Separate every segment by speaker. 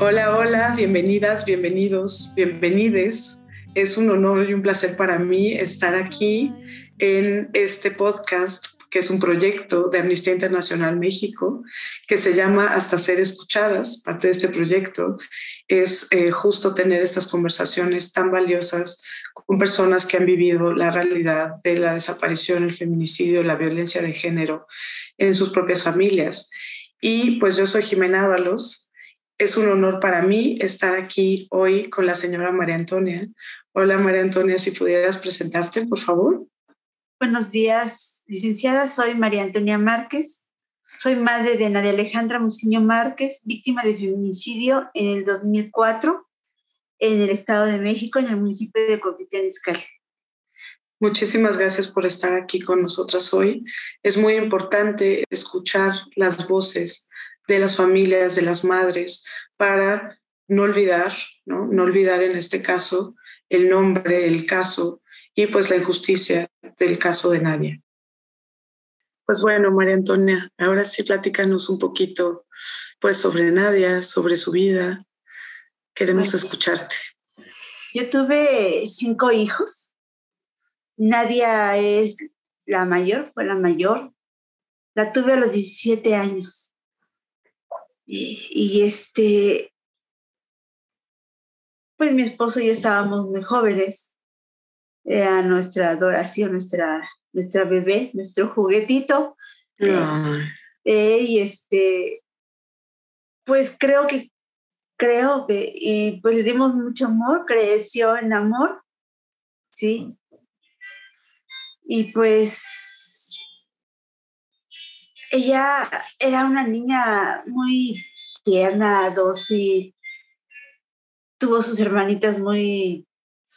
Speaker 1: Hola, hola, bienvenidas, bienvenidos, bienvenides. Es un honor y un placer para mí estar aquí en este podcast que es un proyecto de Amnistía Internacional México, que se llama Hasta Ser Escuchadas. Parte de este proyecto es eh, justo tener estas conversaciones tan valiosas con personas que han vivido la realidad de la desaparición, el feminicidio, la violencia de género en sus propias familias. Y pues yo soy Jimena Ábalos, es un honor para mí estar aquí hoy con la señora María Antonia. Hola María Antonia, si pudieras presentarte, por favor.
Speaker 2: Buenos días, licenciada. Soy María Antonia Márquez. Soy madre de Nadia Alejandra Muciño Márquez, víctima de feminicidio en el 2004 en el Estado de México, en el municipio de Coquitlán Izcalli.
Speaker 1: Muchísimas gracias por estar aquí con nosotras hoy. Es muy importante escuchar las voces de las familias, de las madres, para no olvidar, ¿no? No olvidar en este caso el nombre, el caso y pues la injusticia del caso de Nadia. Pues bueno, María Antonia, ahora sí platícanos un poquito pues sobre Nadia, sobre su vida. Queremos escucharte.
Speaker 2: Yo tuve cinco hijos. Nadia es la mayor, fue la mayor. La tuve a los 17 años. Y, este, pues mi esposo y yo estábamos muy jóvenes. Era nuestra adoración, nuestra, nuestra bebé, nuestro juguetito. Eh, y este, pues creo que, creo que, y pues le dimos mucho amor, creció en amor, ¿sí? Y pues ella era una niña muy tierna, dócil. Tuvo sus hermanitas muy,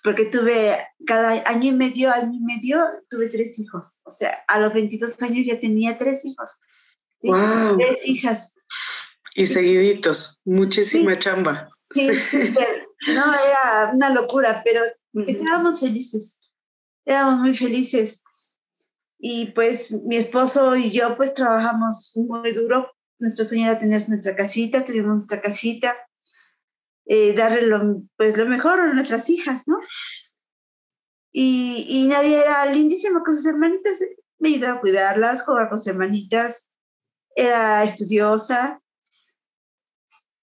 Speaker 2: porque tuve cada año y medio, año y medio, tuve tres hijos. O sea, a los 22 años ya tenía tres hijos.
Speaker 1: Wow.
Speaker 2: Tres hijas.
Speaker 1: Y seguiditos, muchísima chamba.
Speaker 2: Sí, no, era una locura, pero estábamos felices. Éramos muy felices. Y pues mi esposo y yo pues trabajamos muy duro. Nuestro sueño era tener nuestra casita, tuvimos nuestra casita, eh, darle lo, pues, lo mejor a nuestras hijas, ¿no? Y, y nadie era lindísimo con sus hermanitas. Me ayudaba a cuidarlas, jugar con sus hermanitas. Era estudiosa.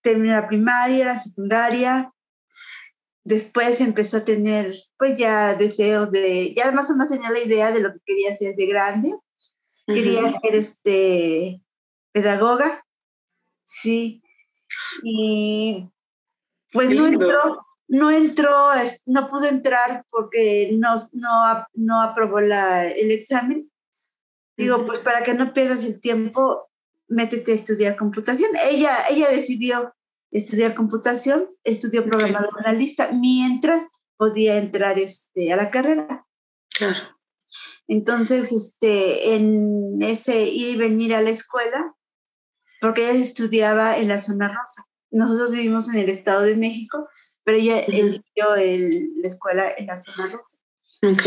Speaker 2: Terminé la primaria, la secundaria después empezó a tener pues ya deseos de, ya más o menos tenía la idea de lo que quería hacer de grande. Quería ser este, pedagoga, sí. Y pues no entró, no entró, no pudo entrar porque no, no, no aprobó la, el examen. Digo, pues para que no pierdas el tiempo, métete a estudiar computación. Ella, ella decidió estudiar computación, estudió programador analista, mientras podía entrar este, a la carrera.
Speaker 1: Claro.
Speaker 2: Entonces, este, en ese ir y venir a la escuela, porque ella estudiaba en la zona rosa. Nosotros vivimos en el Estado de México, pero ella eligió la escuela en la zona rosa.
Speaker 1: Ok.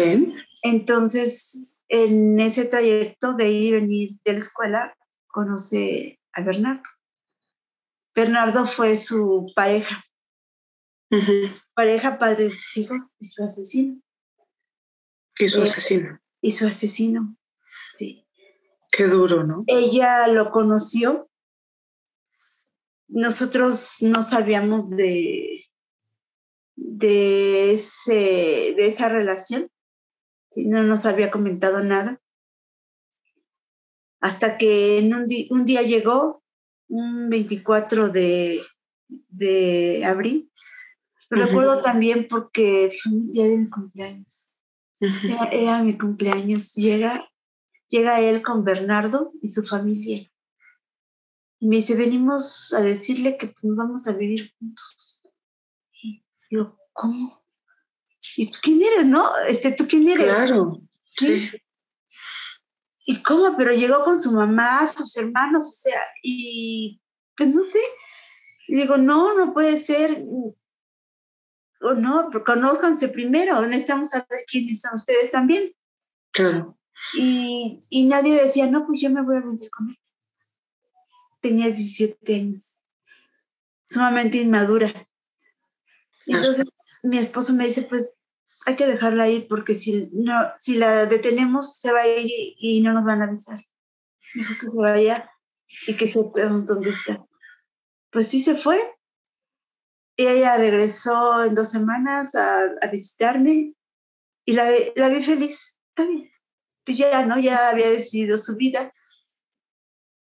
Speaker 2: Entonces, en ese trayecto de ir y venir de la escuela, conoce a Bernardo. Bernardo fue su pareja. Pareja, padre de sus hijos y su asesino.
Speaker 1: Y su eh, asesino.
Speaker 2: Y su asesino, sí.
Speaker 1: Qué duro, ¿no?
Speaker 2: Ella lo conoció. Nosotros no sabíamos de, de, ese, de esa relación. No nos había comentado nada. Hasta que en un, un día llegó un 24 de, de abril. Lo recuerdo también porque fue mi día de mi cumpleaños. era, mi cumpleaños. Llega, llega él con Bernardo y su familia. Y me dice, venimos a decirle que pues, vamos a vivir juntos. Y yo, ¿cómo? ¿Y tú quién eres, no? Este, ¿Tú quién eres?
Speaker 1: Claro, sí.
Speaker 2: ¿Y cómo? Pero llegó con su mamá, sus hermanos, o sea, y pues no sé. Y digo, no, no puede ser. O no, conózcanse primero, necesitamos saber quiénes son ustedes también.
Speaker 1: Claro.
Speaker 2: Y, y nadie decía, no, pues yo me voy a vivir con él. Tenía 17 años. sumamente inmadura. Entonces mi esposo me dice, pues hay que dejarla ir porque si, no, si la detenemos se va a ir y, no nos van a avisar. Dijo que se vaya y que sepamos dónde está. Pues sí se fue. Y ella regresó en dos semanas a, visitarme y la, la vi feliz. Bien. Pues ya, ¿no? Ya había decidido su vida.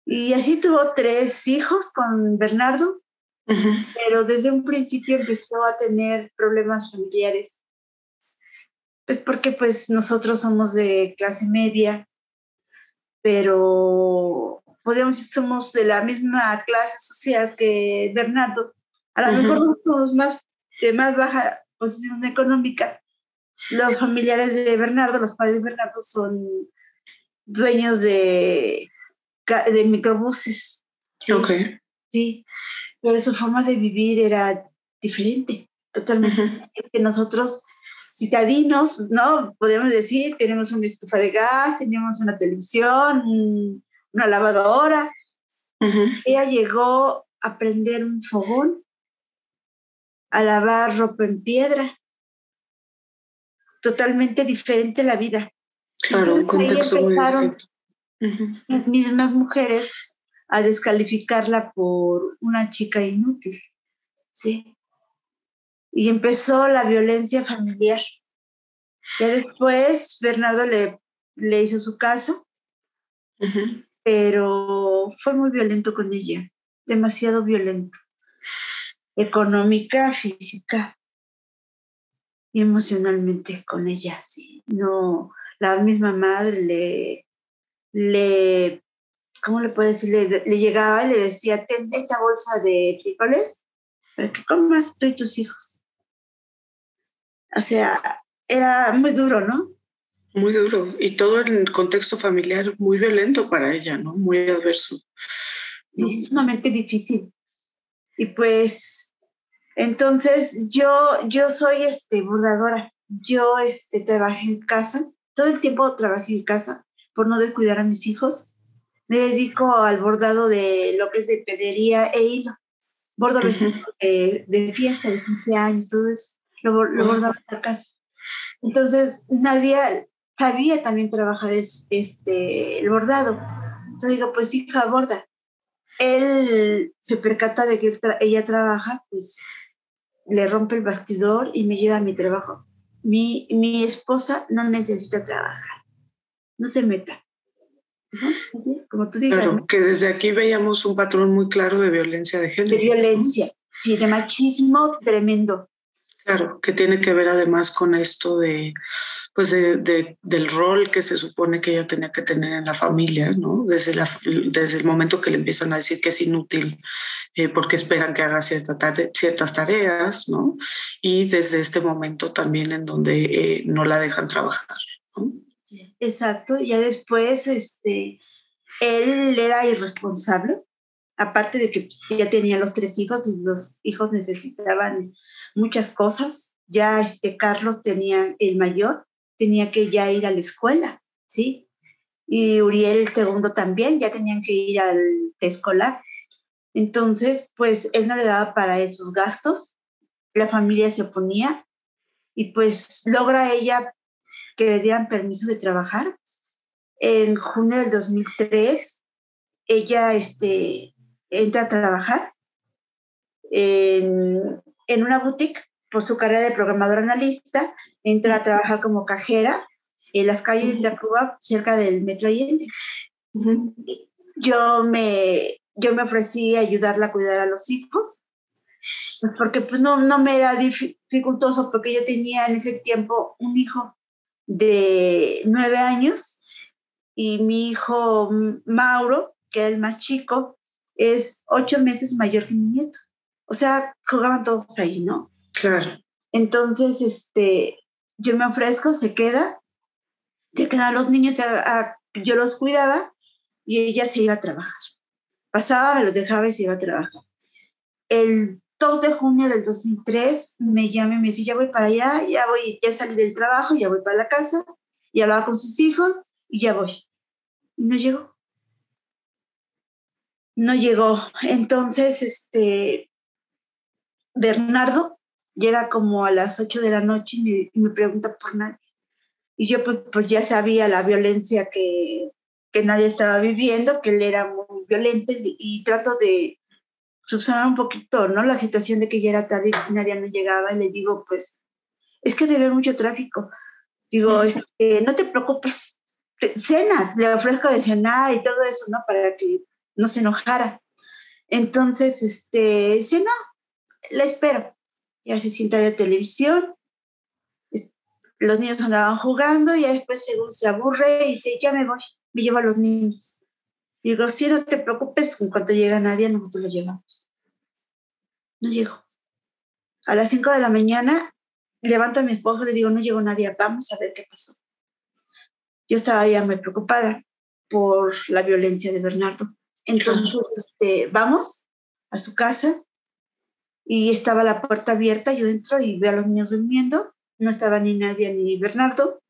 Speaker 2: Y así tuvo tres hijos con Bernardo, pero desde un principio empezó a tener problemas familiares. Pues porque pues nosotros somos de clase media, pero podríamos decir somos de la misma clase social que Bernardo. A lo mejor no somos más de más baja posición económica. Los familiares de Bernardo, los padres de Bernardo son dueños de, de microbuses.
Speaker 1: ¿sí? Ok.
Speaker 2: Sí, pero su forma de vivir era diferente, totalmente. Que nosotros, citadinos, ¿no? Podemos decir, tenemos una estufa de gas, tenemos una televisión, una lavadora. Ella llegó a prender un fogón, a lavar ropa en piedra. Totalmente diferente la vida.
Speaker 1: Claro, un contexto empezaron
Speaker 2: las mismas mujeres a descalificarla por una chica inútil, ¿sí? Y empezó la violencia familiar. Ya después Bernardo le, le hizo su caso, pero fue muy violento con ella, demasiado violento. Económica, física y emocionalmente con ella, sí. No, la misma madre le, le ¿cómo le puedo decir? Le, llegaba y le decía, ten esta bolsa de frijoles para que comas tú y tus hijos. O sea, era muy duro, ¿no?
Speaker 1: Muy duro. Y todo el contexto familiar muy violento para ella, ¿no? Muy adverso.
Speaker 2: Es sumamente difícil. Y pues, entonces yo, yo soy este, bordadora. Yo este, trabajé en casa. Todo el tiempo trabajé en casa por no descuidar a mis hijos me dedico al bordado de lo que es de pedería e hilo. Bordo vestidos de, fiesta de 15 años, todo eso. Lo, bordaba en la casa. Entonces, nadie sabía también trabajar este, el bordado. Entonces digo, pues hija, borda. Él se percata de que ella trabaja, pues le rompe el bastidor y me lleva a mi trabajo. Mi, mi esposa no necesita trabajar. No se meta como tú digas.
Speaker 1: que desde aquí veíamos un patrón muy claro de violencia de género.
Speaker 2: De violencia, sí, de machismo tremendo.
Speaker 1: Claro, que tiene que ver además con esto de, pues de, del rol que se supone que ella tenía que tener en la familia, ¿no? Desde, el momento que le empiezan a decir que es inútil eh, porque esperan que haga cierta ciertas tareas, ¿no? Y desde este momento también en donde eh, no la dejan trabajar, ¿no?
Speaker 2: Exacto, ya después este, él era irresponsable, aparte de que ya tenía los tres hijos y los hijos necesitaban muchas cosas, ya este Carlos tenía el mayor, tenía que ya ir a la escuela, ¿sí? Y Uriel el segundo también, ya tenían que ir al escolar. Entonces, pues él no le daba para esos gastos, la familia se oponía y pues logra ella que le dieran permiso de trabajar. En junio del 2003, ella este, entra a trabajar en, en una boutique por su carrera de programadora analista, entra a trabajar como cajera en las calles de Tacuba, cerca del Metro Allende. Yo me, yo me ofrecí a ayudarla a cuidar a los hijos, pues porque pues no, no me era dificultoso, porque yo tenía en ese tiempo un hijo de nueve años y mi hijo Mauro, que es el más chico, es ocho meses mayor que mi nieto. O sea, jugaban todos ahí, ¿no?
Speaker 1: Claro.
Speaker 2: Entonces, este, yo me ofrezco, se queda, se quedan los niños, yo los cuidaba y ella se iba a trabajar. Pasaba, me los dejaba y se iba a trabajar. El 2 de junio del 2003 me llama y me dice, ya voy para allá, ya voy, ya salí del trabajo, ya voy para la casa, y hablaba con sus hijos y ya voy. Y no llegó. No llegó. Entonces, este, Bernardo llega como a las 8 de la noche y me, pregunta por nadie. Y yo pues, pues, ya sabía la violencia que, que nadie estaba viviendo, que él era muy violento y, trato de subsanar un poquito, ¿no? La situación de que ya era tarde y nadie no llegaba y le digo, pues, es que debe haber mucho tráfico. Digo, este, no te preocupes, cena, le ofrezco de cenar y todo eso, ¿no? Para que no se enojara. Entonces, este, dice, no, la espero. Ya se sienta a ver televisión, los niños andaban jugando y después según se aburre y dice, ya me voy, me llevo a los niños. Digo, sí, no te preocupes, en cuanto llega nadie, nosotros lo llevamos. No llegó. A las 5 de la mañana levanto a mi esposo y le digo, no llegó nadie, vamos a ver qué pasó. Yo estaba ya muy preocupada por la violencia de Bernardo. Entonces, este, vamos a su casa y estaba la puerta abierta, yo entro y veo a los niños durmiendo, no estaba ni nadie ni Bernardo.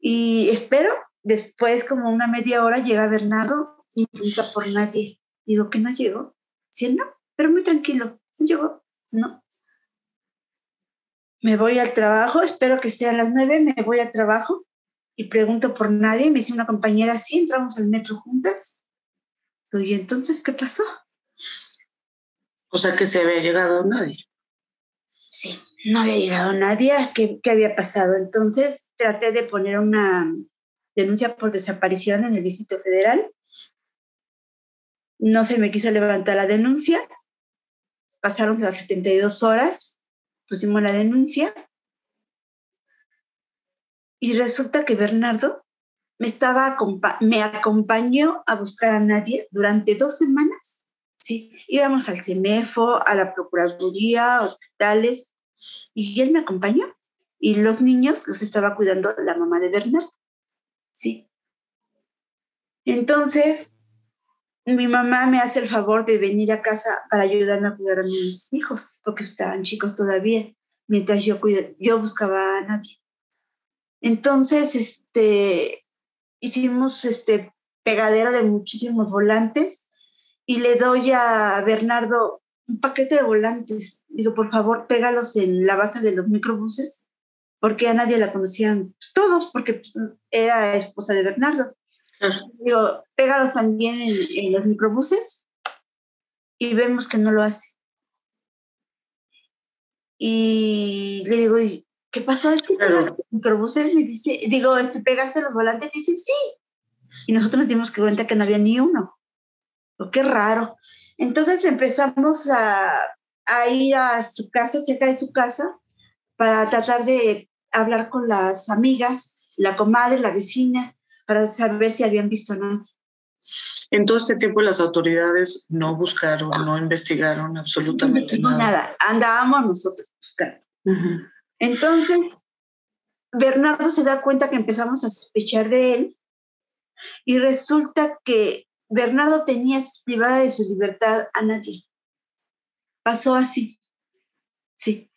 Speaker 2: Y espero, después como una media hora llega Bernardo y pregunta por nadie. Digo que no llegó. Sí, no, pero muy tranquilo. No llegó, no. Me voy al trabajo, espero que sea a las nueve, me voy al trabajo y pregunto por nadie. Me dice una compañera, sí, entramos al metro juntas. Y entonces, ¿qué pasó?
Speaker 1: O sea que se había llegado nadie.
Speaker 2: Sí, no había llegado nadie. ¿Qué, ¿Qué había pasado? Entonces traté de poner una denuncia por desaparición en el Distrito Federal. No se me quiso levantar la denuncia. Pasaron las 72 horas, pusimos la denuncia y resulta que Bernardo me, estaba, me acompañó a buscar a nadie durante dos semanas. Sí, íbamos al CEMEFO, a la Procuraduría, hospitales, y él me acompañó. Y los niños los estaba cuidando la mamá de Bernardo. Sí. Entonces, mi mamá me hace el favor de venir a casa para ayudarme a cuidar a mis hijos, porque estaban chicos todavía, mientras yo, yo buscaba a nadie. Entonces, este, hicimos este pegadero de muchísimos volantes y le doy a Bernardo un paquete de volantes. Digo, por favor, pégalos en la base de los microbuses, porque a nadie la conocían todos, porque pues, era esposa de Bernardo. Digo, pégalos también en, en, los microbuses y vemos que no lo hace. Y le digo, ¿qué pasó? Es que los microbuses me dice, digo, este, ¿pegaste los volantes? Y dice, sí. Y nosotros nos dimos cuenta que no había ni uno. Oh, qué raro. Entonces empezamos a, a, ir a su casa, cerca de su casa, para tratar de hablar con las amigas, la comadre, la vecina, para saber si habían visto nada.
Speaker 1: En todo este tiempo las autoridades no buscaron, no investigaron absolutamente
Speaker 2: no nada. nada. Andábamos nosotros buscando. Entonces, Bernardo se da cuenta que empezamos a sospechar de él y resulta que Bernardo tenía privada de su libertad a nadie. Pasó así. Sí.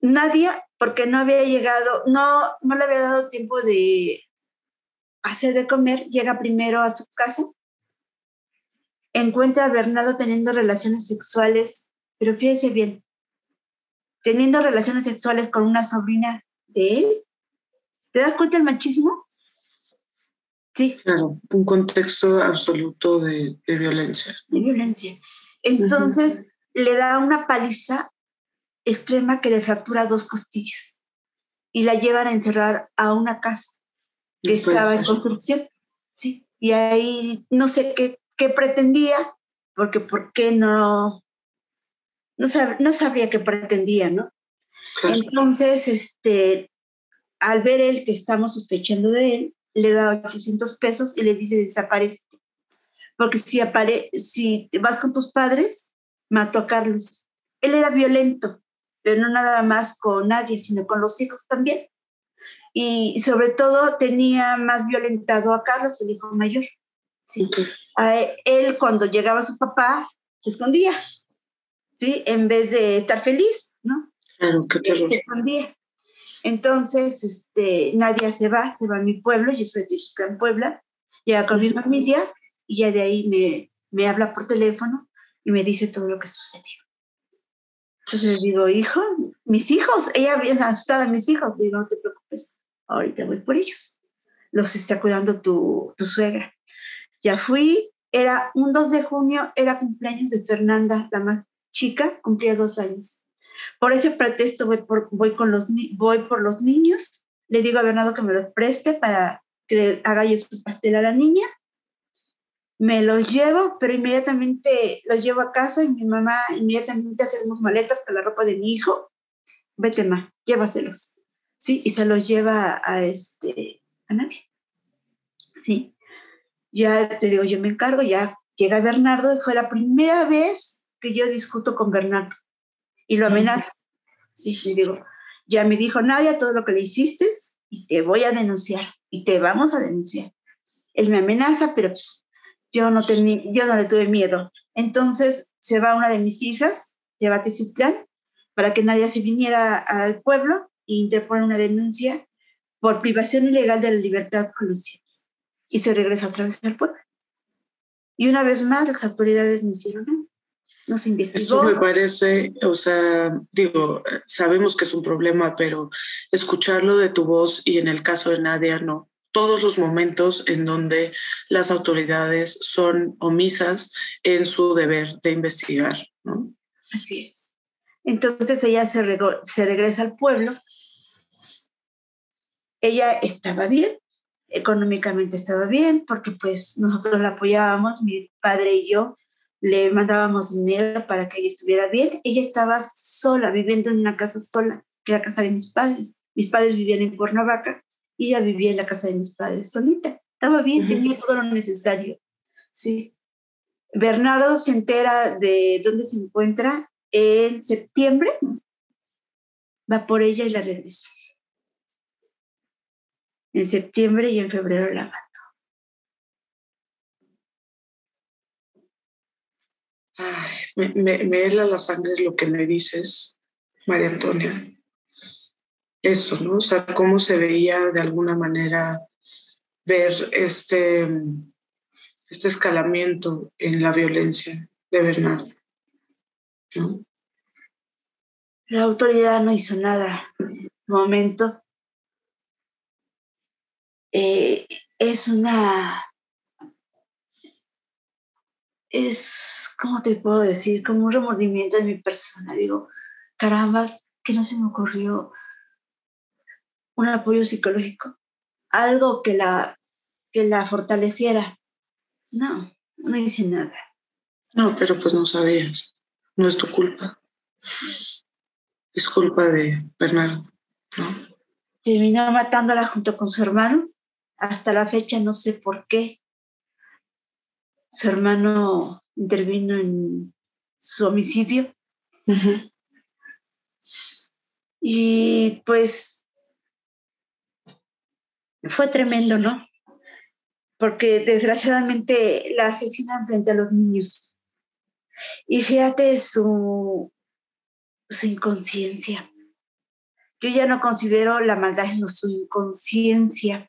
Speaker 2: Nadie, porque no había llegado, no, no le había dado tiempo de hacer de comer, llega primero a su casa, encuentra a Bernardo teniendo relaciones sexuales, pero fíjese bien, teniendo relaciones sexuales con una sobrina de él. ¿Te das cuenta del machismo?
Speaker 1: Sí. Claro, un contexto absoluto de, violencia.
Speaker 2: De violencia. Entonces le da una paliza extrema que le fractura dos costillas y la llevan a encerrar a una casa que estaba en construcción. Sí. Y ahí no sé qué, qué pretendía, porque por qué no no, sabría qué pretendía, ¿no? Entonces, este, al ver él que estamos sospechando de él, le da 800 pesos y le dice desaparece. Porque si, apare si vas con tus padres, mató a Carlos. Él era violento, pero no nada más con nadie, sino con los hijos también. Y sobre todo tenía más violentado a Carlos, el hijo mayor. Sí. A él, cuando llegaba su papá, se escondía ¿sí? En vez de estar feliz, ¿no?
Speaker 1: Claro, qué
Speaker 2: Se cambia. Entonces, este, Nadia se va, se va a mi pueblo, yo soy de en Puebla, llega con mi familia y ya de ahí me, me habla por teléfono y me dice todo lo que sucedió. Entonces le digo, hijo, mis hijos, ella bien asustada, mis hijos, digo, no te preocupes, ahorita voy por ellos. Los está cuidando tu, tu suegra. Ya fui, era un 2 de junio, era cumpleaños de Fernanda, la más chica, cumplía dos años. Por ese pretexto voy por, voy con los, voy por los niños, le digo a Bernardo que me los preste para que haga yo su pastel a la niña. Me los llevo, pero inmediatamente los llevo a casa y mi mamá inmediatamente hacemos maletas con la ropa de mi hijo. Vete, ma, llévaselos. Sí, y se los lleva a, este, a nadie. Sí. Ya te digo, yo me encargo, ya llega Bernardo fue la primera vez que yo discuto con Bernardo y lo amenazo. Sí, le digo, ya me dijo Nadia todo lo que le hiciste y te voy a denunciar y te vamos a denunciar. Él me amenaza, pero pues, yo, no tenía, yo no le tuve miedo. Entonces se va una de mis hijas, llévate su plan, para que Nadia se viniera al pueblo e interpone una denuncia por privación ilegal de la libertad cielos. Y se regresa otra vez al pueblo. Y una vez más las autoridades no hicieron nada nos investigó.
Speaker 1: Esto me parece, o sea, digo, sabemos que es un problema, pero escucharlo de tu voz y en el caso de Nadia, no. Todos los momentos en donde las autoridades son omisas en su deber de investigar, ¿no?
Speaker 2: Así es. Entonces ella se, se regresa al pueblo. Ella estaba bien, económicamente estaba bien, porque pues nosotros la apoyábamos, mi padre y yo, le mandábamos dinero para que ella estuviera bien. Ella estaba sola, viviendo en una casa sola, que era la casa de mis padres. Mis padres vivían en Cuernavaca y ella vivía en la casa de mis padres solita. Estaba bien, tenía todo lo necesario. Sí. Bernardo se entera de dónde se encuentra en septiembre. Va por ella y la regresa. En septiembre y en febrero la
Speaker 1: me, hela la sangre lo que me dices, María Antonia. Eso, ¿no? O sea, cómo se veía de alguna manera ver este, este escalamiento en la violencia de Bernardo.
Speaker 2: La autoridad no hizo nada momento. Eh, es una es, ¿cómo te puedo decir? Como un remordimiento de mi persona. Digo, carambas, que no se me ocurrió un apoyo psicológico, algo que la, que la fortaleciera. No, no hice nada.
Speaker 1: No, pero pues no sabías. No es tu culpa. Es culpa de Bernardo, ¿no?
Speaker 2: Terminó matándola junto con su hermano. Hasta la fecha no sé por qué su hermano intervino en su homicidio. Y pues fue tremendo, ¿no? Porque desgraciadamente la asesinan frente a los niños. Y fíjate su, su inconsciencia. Yo ya no considero la maldad, sino su inconsciencia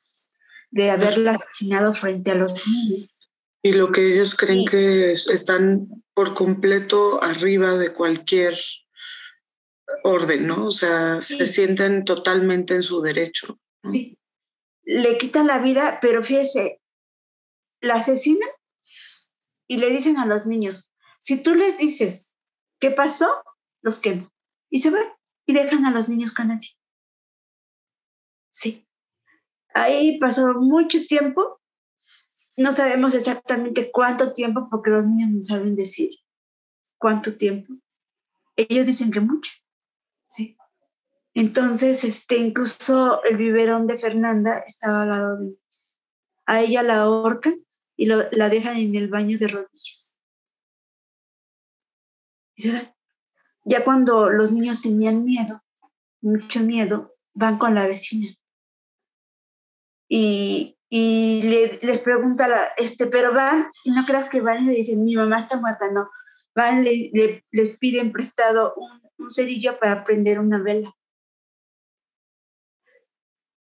Speaker 2: de haberla asesinado frente a los niños.
Speaker 1: Y lo que ellos creen que están por completo arriba de cualquier orden, ¿no? O sea, se sienten totalmente en su derecho.
Speaker 2: Sí. Le quitan la vida, pero fíjese, la asesinan y le dicen a los niños, si tú les dices qué pasó, los quemo. Y se van y dejan a los niños con nadie. Sí. Ahí pasó mucho tiempo no sabemos exactamente cuánto tiempo, porque los niños no saben decir cuánto tiempo. Ellos dicen que mucho, sí. Entonces, este, incluso el biberón de Fernanda estaba al lado de A ella la ahorcan y la dejan en el baño de rodillas. ¿Y Ya cuando los niños tenían miedo, mucho miedo, van con la vecina. Y y les pregunta, este, pero van, y no creas que van y le dicen, mi mamá está muerta, no. Van, le, les piden prestado un, un, cerillo para prender una vela.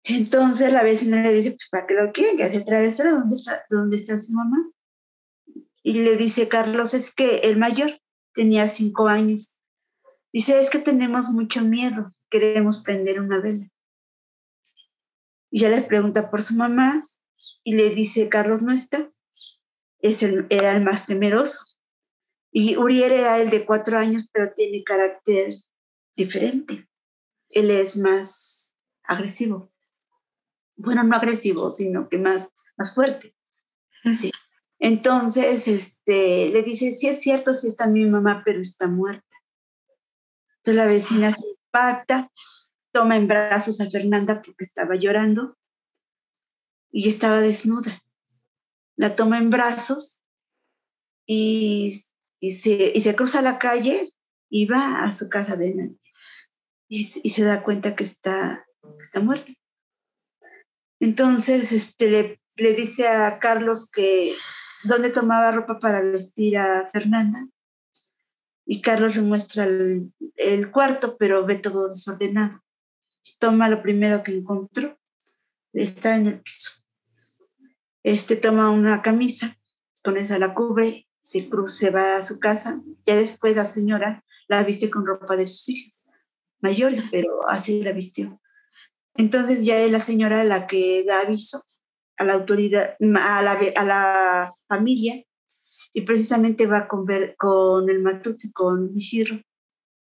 Speaker 2: Entonces la vecina le dice, pues para qué lo quieren, que hace travesura, ¿dónde está, ¿dónde está su mamá? Y le dice Carlos, es que el mayor tenía cinco años. Dice, es que tenemos mucho miedo, queremos prender una vela. Y ya le pregunta por su mamá y le dice, Carlos no está, es el, era el más temeroso. Y Uriel era el de cuatro años, pero tiene carácter diferente. Él es más agresivo. Bueno, no agresivo, sino que más, más fuerte. Sí. Entonces, este, le dice, sí es cierto, sí está mi mamá, pero está muerta. Entonces la vecina se impacta, toma en brazos a Fernanda porque estaba llorando y estaba desnuda. La toma en brazos y, y, se, y se cruza la calle y va a su casa de nadie. Y, y se da cuenta que está, está muerta. Entonces este, le, le dice a Carlos que dónde tomaba ropa para vestir a Fernanda. Y Carlos le muestra el, el cuarto, pero ve todo desordenado. Toma lo primero que encontró, está en el piso. Este toma una camisa, con esa la cubre, se cruza, se va a su casa. Ya después la señora la viste con ropa de sus hijas, mayores, pero así la vistió. Entonces ya es la señora la que da aviso a la autoridad, a la, a la familia, y precisamente va con, ver, con el matute, con Isidro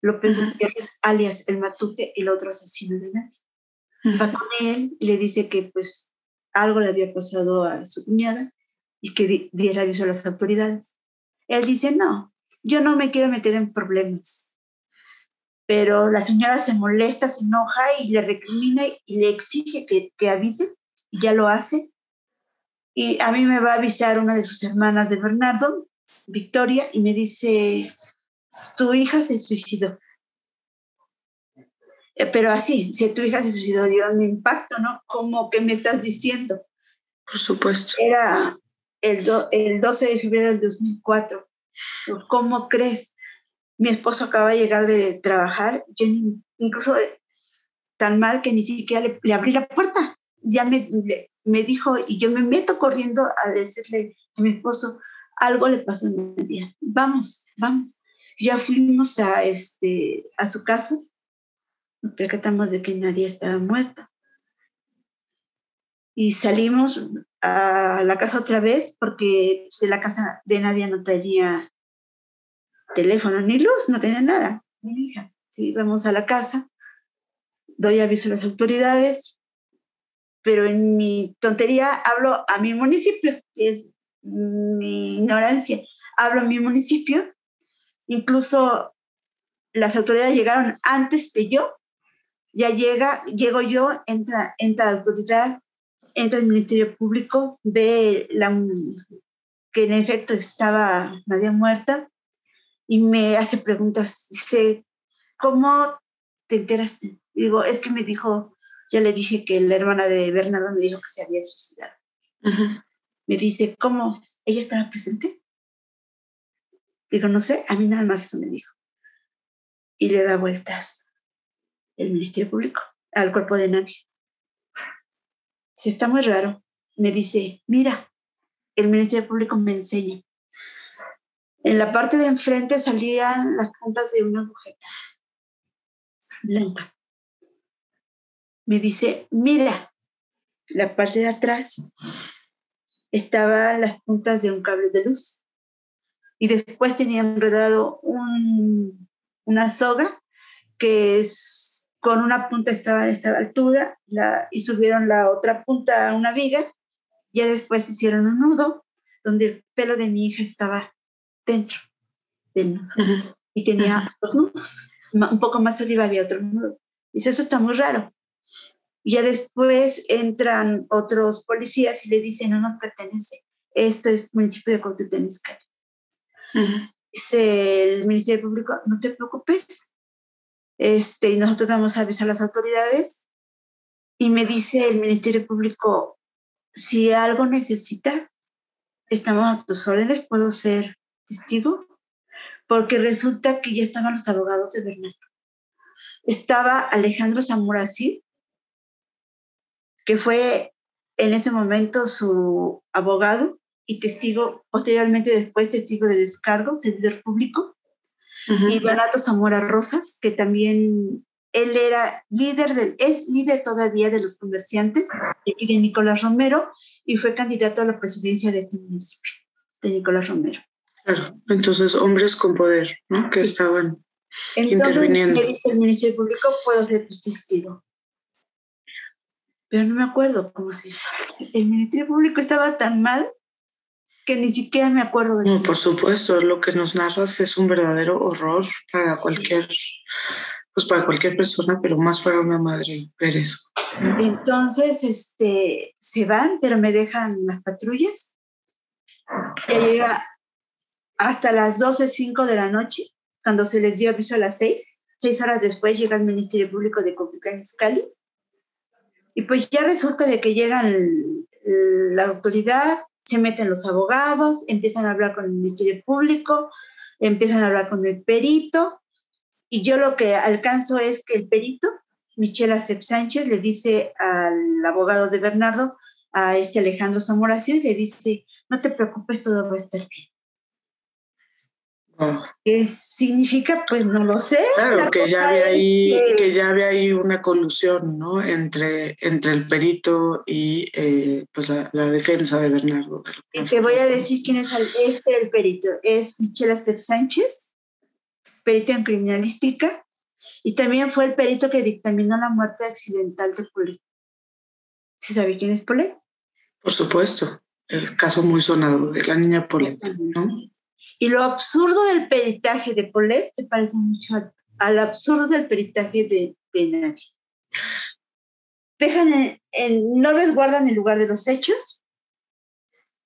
Speaker 2: López Gutiérrez, alias el matute, el otro asesino de nadie. Va con él y le dice que pues algo le había pasado a su cuñada y que diera aviso a las autoridades. Él dice, no, yo no me quiero meter en problemas. Pero la señora se molesta, se enoja y le recrimina y le exige que, que avise, y ya lo hace. Y a mí me va a avisar una de sus hermanas de Bernardo, Victoria, y me dice, tu hija se suicidó. Eh, pero así, si tu hija se suicidó, dio un impacto, ¿no? ¿Cómo que me estás diciendo?
Speaker 1: Por supuesto.
Speaker 2: Era el, el 12 de febrero del 2004. ¿Cómo crees? Mi esposo acaba de llegar de trabajar, yo incluso tan mal que ni siquiera le, abrí la puerta. Ya me, me dijo, y yo me meto corriendo a decirle a mi esposo, algo le pasó en el día. Vamos, vamos. Ya fuimos a, este, a su casa nos percatamos de que nadie estaba muerto. Y salimos a la casa otra vez porque pues, de la casa de nadie no tenía teléfono ni luz, no tenía nada. Mi hija. Sí, vamos a la casa, doy aviso a las autoridades, pero en mi tontería hablo a mi municipio, es mi ignorancia. Hablo a mi municipio, incluso las autoridades llegaron antes que yo ya llega, llego yo, entra, entra la autoridad, entra el Ministerio Público, ve la, que en efecto estaba nadie muerta y me hace preguntas. Dice, ¿cómo te enteraste? digo, es que me dijo, ya le dije que la hermana de Bernardo me dijo que se había suicidado. Me dice, ¿cómo? ¿Ella estaba presente? Digo, no sé, a mí nada más eso me dijo. Y le da vueltas el Ministerio Público al cuerpo de nadie. Si está muy raro, me dice, mira, el Ministerio Público me enseña. En la parte de enfrente salían las puntas de una agujeta blanca. Me dice, mira, la parte de atrás estaban las puntas de un cable de luz. Y después tenía enredado un, una soga que es con una punta estaba a esta altura la, y subieron la otra punta a una viga. Ya después hicieron un nudo donde el pelo de mi hija estaba dentro del nudo y tenía dos nudos. Un poco más arriba había otro nudo. Dice, eso está muy raro. Y ya después entran otros policías y le dicen, no nos pertenece. Esto es municipio de Cuautitlán Dice el Ministerio Público, no te preocupes, este, y nosotros damos aviso a las autoridades y me dice el Ministerio Público, si algo necesita, estamos a tus órdenes, puedo ser testigo, porque resulta que ya estaban los abogados de Bernardo. Estaba Alejandro Zamorasí, que fue en ese momento su abogado, y testigo, posteriormente después testigo de descargo, servidor público, y Donato Zamora Rosas, que también él era líder del, es líder todavía de los comerciantes, y de Nicolás Romero, y fue candidato a la presidencia de este municipio, de Nicolás Romero.
Speaker 1: Claro, entonces hombres con poder, ¿no? Que estaban entonces, interviniendo.
Speaker 2: Dice el Ministerio Público, puedo ser tu testigo. Pero no me acuerdo cómo se El Ministerio Público estaba tan mal que ni siquiera me acuerdo de
Speaker 1: No, por supuesto, lo que nos narras es un verdadero horror para cualquier, pues para cualquier persona, pero más para una madre ver eso.
Speaker 2: Entonces, este, se van, pero me dejan las patrullas. Ya llega hasta las 12.05 de la noche, cuando se les dio aviso a las 6. Seis horas después llega el Ministerio Público de Complicaciones Cali. Y pues ya resulta de que llegan la autoridad, se meten los abogados, empiezan a hablar con el Ministerio Público, empiezan a hablar con el perito, y yo lo que alcanzo es que el perito, Michelle Acep Sánchez, le dice al abogado de Bernardo, a este Alejandro Zamora le dice, no te preocupes, todo va a estar bien. ¿Qué significa? Pues no lo sé.
Speaker 1: Claro, que ya, había ahí, que... ya había ahí una colusión ¿no? entre, entre el perito y eh, pues la, defensa de Bernardo.
Speaker 2: Y te voy a decir quién es el, este el perito. Es Michelle Acep Sánchez, perito en criminalística, y también fue el perito que dictaminó la muerte accidental de Polet. ¿Sí sabe quién es Polet?
Speaker 1: Por supuesto, el caso muy sonado de la niña Polet, ¿no?
Speaker 2: Y lo absurdo del peritaje de Polet se parece mucho al, absurdo del peritaje de, de. Dejan en, no resguardan el lugar de los hechos,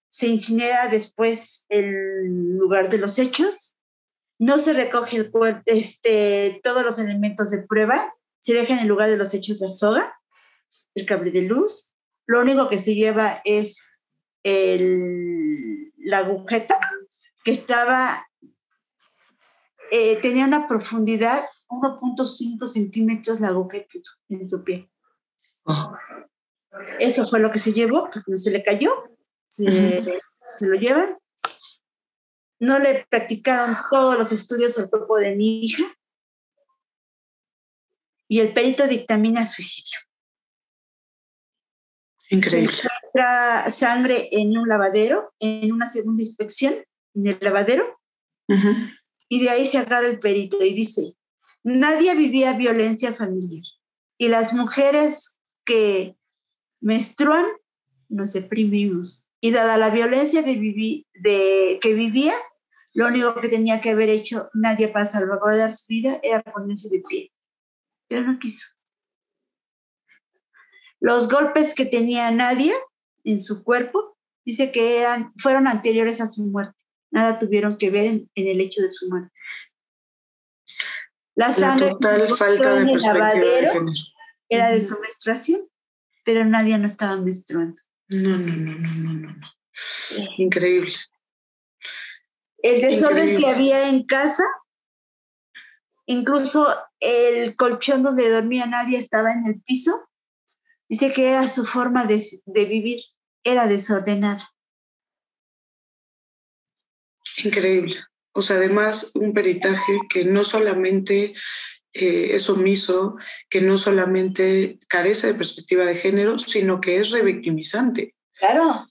Speaker 2: se incinera después el lugar de los hechos, no se recoge el este, todos los elementos de prueba, se deja en el lugar de los hechos la soga, el cable de luz, lo único que se lleva es el, la agujeta que estaba, eh, tenía una profundidad 1.5 centímetros la agujeta en su pie. Oh. Eso fue lo que se llevó, porque no se le cayó, se, lo llevan. No le practicaron todos los estudios al cuerpo de mi hija y el perito dictamina suicidio.
Speaker 1: Increíble.
Speaker 2: Se encuentra sangre en un lavadero, en una segunda inspección, en el lavadero. Y de ahí se agarra el perito y dice, nadie vivía violencia familiar. Y las mujeres que menstruan nos deprimimos. Y dada la violencia de, de que vivía, lo único que tenía que haber hecho nadie para salvaguardar su vida era ponerse de pie. Pero no quiso. Los golpes que tenía Nadia en su cuerpo, dice que eran, fueron anteriores a su muerte nada tuvieron que ver en, el hecho de su muerte. La sangre
Speaker 1: total falta de el lavadero
Speaker 2: era de su menstruación, pero nadie no estaba menstruando.
Speaker 1: No, no, no, no, no, no. Increíble.
Speaker 2: El desorden que había en casa, incluso el colchón donde dormía nadie estaba en el piso, dice que era su forma de, de vivir, era desordenada.
Speaker 1: Increíble. O sea, además un peritaje que no solamente eh, es omiso, que no solamente carece de perspectiva de género, sino que es revictimizante.
Speaker 2: Claro,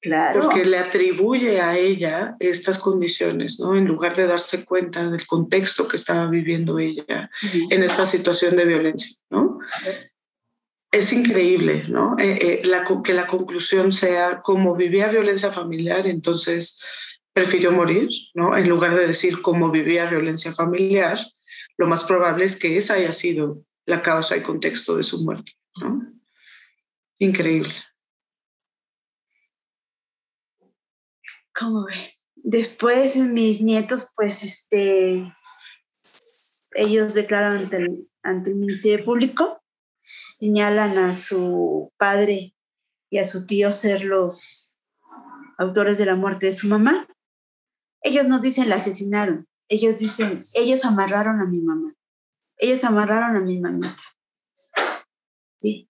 Speaker 2: claro.
Speaker 1: Porque le atribuye a ella estas condiciones, ¿no? En lugar de darse cuenta del contexto que estaba viviendo ella en esta situación de violencia, ¿no? Es increíble, ¿no? Eh, eh, que la conclusión sea como vivía violencia familiar, entonces prefirió morir, ¿no? En lugar de decir cómo vivía violencia familiar, lo más probable es que esa haya sido la causa y contexto de su muerte, ¿no? Increíble.
Speaker 2: ¿Cómo ve? Después mis nietos, pues, este, ellos declaran ante el, ante el Ministerio Público, señalan a su padre y a su tío ser los autores de la muerte de su mamá. Ellos no dicen la asesinaron, ellos dicen, ellos amarraron a mi mamá, ellos amarraron a mi mamita. Sí.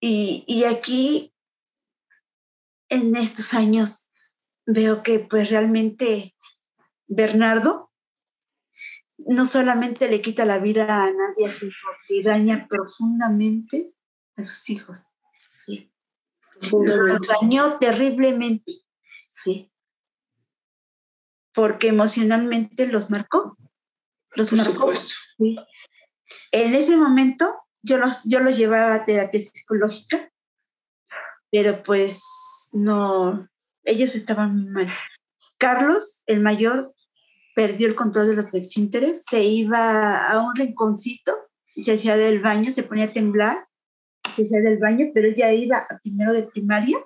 Speaker 2: Y, y aquí en estos años veo que pues realmente Bernardo no solamente le quita la vida a nadie, sino que daña profundamente a sus hijos. Sí. Los dañó terriblemente. Sí. Porque emocionalmente los marcó. Los
Speaker 1: Por
Speaker 2: marcó.
Speaker 1: supuesto.
Speaker 2: Sí. En ese momento yo los, yo los llevaba a terapia psicológica, pero pues no, ellos estaban mal. Carlos, el mayor, perdió el control de los exínteres, se iba a un rinconcito y se hacía del baño, se ponía a temblar, se hacía del baño, pero ya iba a primero de primaria.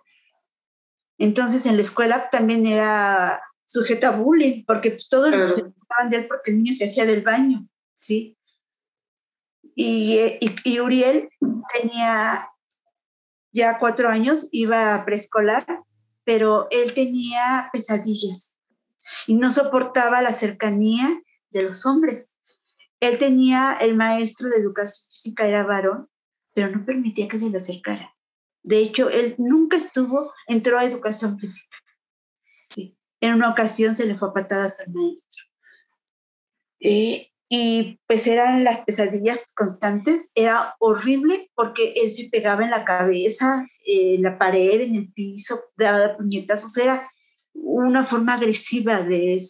Speaker 2: Entonces en la escuela también era sujeto a bullying, porque pues, todos
Speaker 1: Claro.
Speaker 2: se preocupaban de él porque el niño se hacía del baño, ¿sí? Y, eh, y, y Uriel tenía ya cuatro años, iba a preescolar, pero él tenía pesadillas y no soportaba la cercanía de los hombres. Él tenía, el maestro de educación física era varón, pero no permitía que se le acercara. De hecho, él nunca estuvo, entró a educación física. Sí. En una ocasión se le fue a patadas al maestro. Eh, y pues eran las pesadillas constantes, era horrible porque él se pegaba en la cabeza, en la pared, en el piso, daba puñetazos, era una forma agresiva de,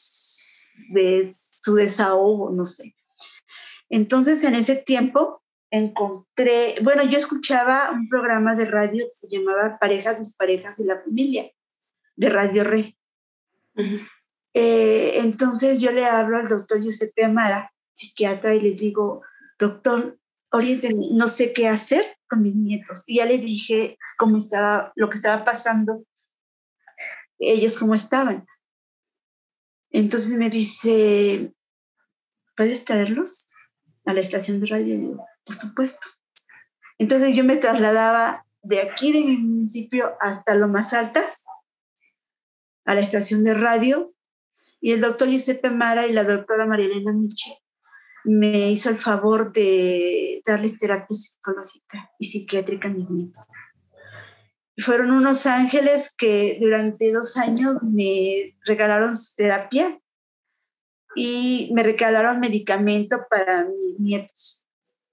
Speaker 2: de su desahogo, no sé. Entonces en ese tiempo encontré, bueno, yo escuchaba un programa de radio que se llamaba Parejas, Desparejas de la Familia, de Radio Re.
Speaker 1: Uh -huh.
Speaker 2: eh, entonces yo le hablo al doctor Giuseppe Amara, psiquiatra, y le digo, doctor, oriénteme, no sé qué hacer con mis nietos. Y ya le dije cómo estaba, lo que estaba pasando, ellos cómo estaban. Entonces me dice, ¿puedes traerlos a la estación de radio? Y digo, por supuesto. Entonces yo me trasladaba de aquí de mi municipio hasta lo más altas, a la estación de radio, y el doctor Giuseppe Mara y la doctora Marielena Michi me hizo el favor de darles terapia psicológica y psiquiátrica a mis nietos. Fueron unos ángeles que durante dos años me regalaron su terapia y me regalaron medicamento para mis nietos.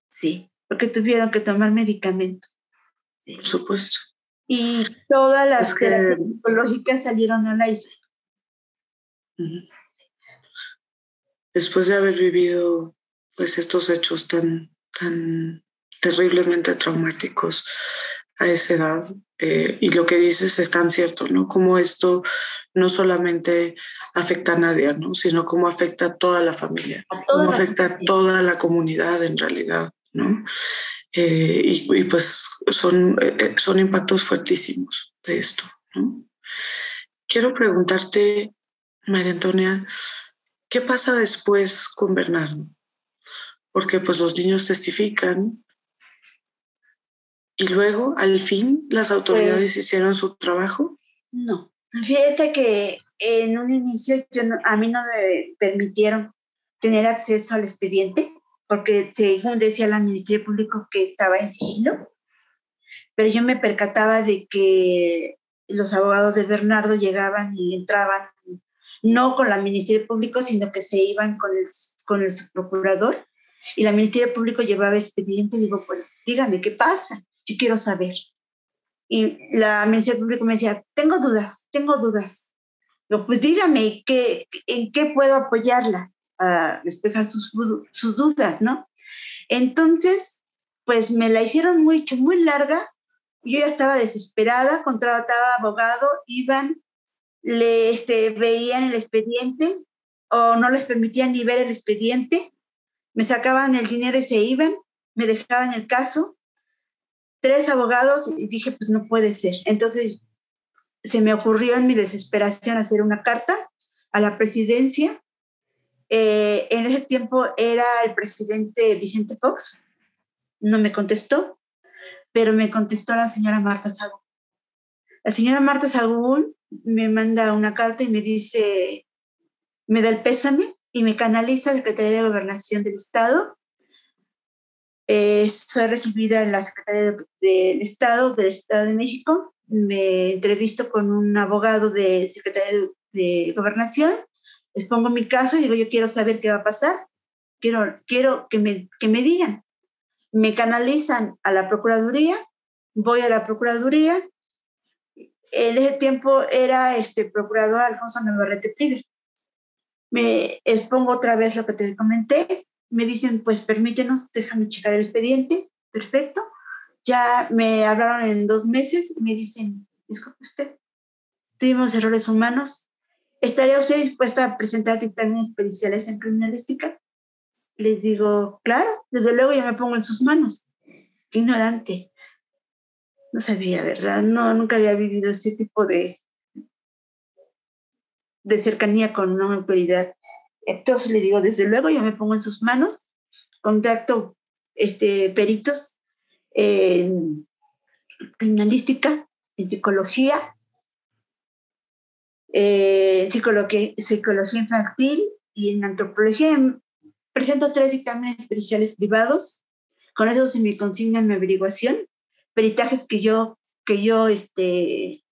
Speaker 2: Sí, porque tuvieron que tomar medicamento.
Speaker 1: Por supuesto.
Speaker 2: Y todas las es que... terapias psicológicas salieron al aire.
Speaker 1: Después de haber vivido pues estos hechos tan, tan terriblemente traumáticos a esa edad. Eh, y lo que dices es tan cierto, ¿no? Como esto no solamente afecta a Nadia, ¿no? Sino cómo afecta a toda la familia, cómo afecta a toda la comunidad en realidad, ¿no? Eh, y, y, pues son, eh, son impactos fuertísimos de esto, ¿no? Quiero preguntarte, María Antonia, ¿qué pasa después con Bernardo? porque pues los niños testifican y luego al fin las autoridades pues, hicieron su trabajo.
Speaker 2: No, fíjate que en un inicio yo no, a mí no me permitieron tener acceso al expediente porque según decía el Ministerio Público que estaba en sigilo, pero yo me percataba de que los abogados de Bernardo llegaban y entraban no con el Ministerio Público, sino que se iban con el, con el subprocurador y la Ministerio Público llevaba expediente, digo, bueno, dígame, ¿qué pasa? Yo quiero saber. Y la Ministerio Público me decía, tengo dudas, tengo dudas. Digo, pues dígame, ¿qué, ¿en qué puedo apoyarla a despejar sus, sus dudas, no? Entonces, pues me la hicieron muy, muy larga. Yo ya estaba desesperada, contrataba abogado, iban, le este, veían el expediente o no les permitían ni ver el expediente me sacaban el dinero y se iban, me dejaban el caso, tres abogados y dije, pues no puede ser. Entonces se me ocurrió en mi desesperación hacer una carta a la presidencia. Eh, en ese tiempo era el presidente Vicente Fox, no me contestó, pero me contestó la señora Marta Sagún. La señora Marta Sagún me manda una carta y me dice, me da el pésame y me canaliza a la Secretaría de Gobernación del Estado. Eh, soy recibida en la Secretaría del de Estado del Estado de México me entrevisto con un abogado de Secretaría de, Gobernación, les pongo mi caso y digo, yo quiero saber qué va a pasar, quiero, quiero que, me, que me digan. Me canalizan a la Procuraduría, voy a la Procuraduría, en ese tiempo era este procurador Alfonso Navarrete Prive. Me expongo otra vez lo que te comenté, me dicen, pues permítenos, déjame checar el expediente, perfecto. Ya me hablaron en dos meses y me dicen, disculpe usted, tuvimos errores humanos. ¿Estaría usted dispuesta a presentar dictámenes periciales en criminalística? Les digo, claro, desde luego yo me pongo en sus manos. Qué ignorante. No sabía, ¿verdad? No, nunca había vivido ese tipo de, de cercanía con una autoridad. Entonces le digo, desde luego yo me pongo en sus manos, contacto este, peritos en criminalística, en psicología, en psicología, psicología infantil y en antropología. Presento tres dictámenes periciales privados. Con eso se me consigna mi averiguación. Peritajes que yo, que yo este,